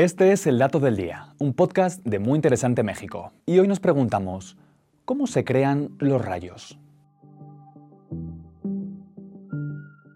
Este es El Dato del Día, un podcast de Muy Interesante México. Y hoy nos preguntamos, ¿cómo se crean los rayos?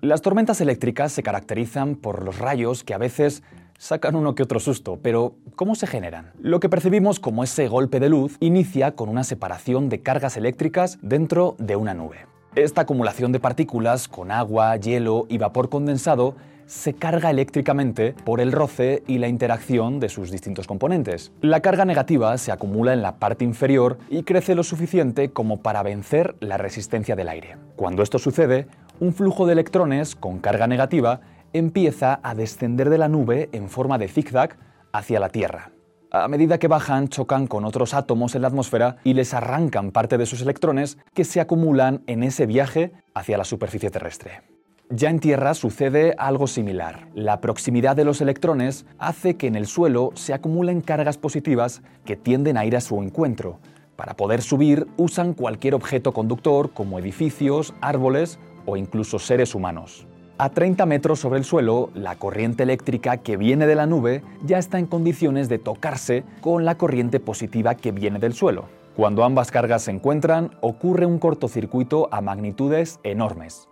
Las tormentas eléctricas se caracterizan por los rayos que a veces sacan uno que otro susto, pero ¿cómo se generan? Lo que percibimos como ese golpe de luz inicia con una separación de cargas eléctricas dentro de una nube. Esta acumulación de partículas con agua, hielo y vapor condensado se carga eléctricamente por el roce y la interacción de sus distintos componentes. La carga negativa se acumula en la parte inferior y crece lo suficiente como para vencer la resistencia del aire. Cuando esto sucede, un flujo de electrones con carga negativa empieza a descender de la nube en forma de zigzag hacia la Tierra. A medida que bajan, chocan con otros átomos en la atmósfera y les arrancan parte de sus electrones que se acumulan en ese viaje hacia la superficie terrestre. Ya en Tierra sucede algo similar. La proximidad de los electrones hace que en el suelo se acumulen cargas positivas que tienden a ir a su encuentro. Para poder subir usan cualquier objeto conductor como edificios, árboles o incluso seres humanos. A 30 metros sobre el suelo, la corriente eléctrica que viene de la nube ya está en condiciones de tocarse con la corriente positiva que viene del suelo. Cuando ambas cargas se encuentran, ocurre un cortocircuito a magnitudes enormes.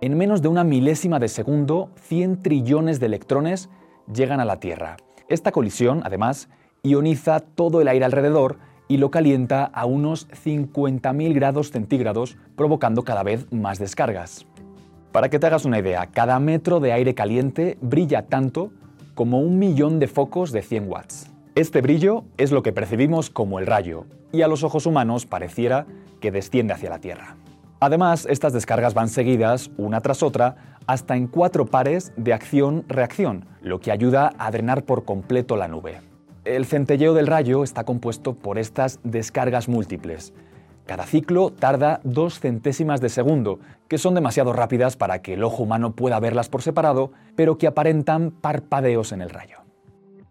En menos de una milésima de segundo, 100 trillones de electrones llegan a la Tierra. Esta colisión, además, ioniza todo el aire alrededor y lo calienta a unos 50.000 grados centígrados, provocando cada vez más descargas. Para que te hagas una idea, cada metro de aire caliente brilla tanto como un millón de focos de 100 watts. Este brillo es lo que percibimos como el rayo, y a los ojos humanos pareciera que desciende hacia la Tierra. Además, estas descargas van seguidas, una tras otra, hasta en cuatro pares de acción-reacción, lo que ayuda a drenar por completo la nube. El centelleo del rayo está compuesto por estas descargas múltiples. Cada ciclo tarda dos centésimas de segundo, que son demasiado rápidas para que el ojo humano pueda verlas por separado, pero que aparentan parpadeos en el rayo.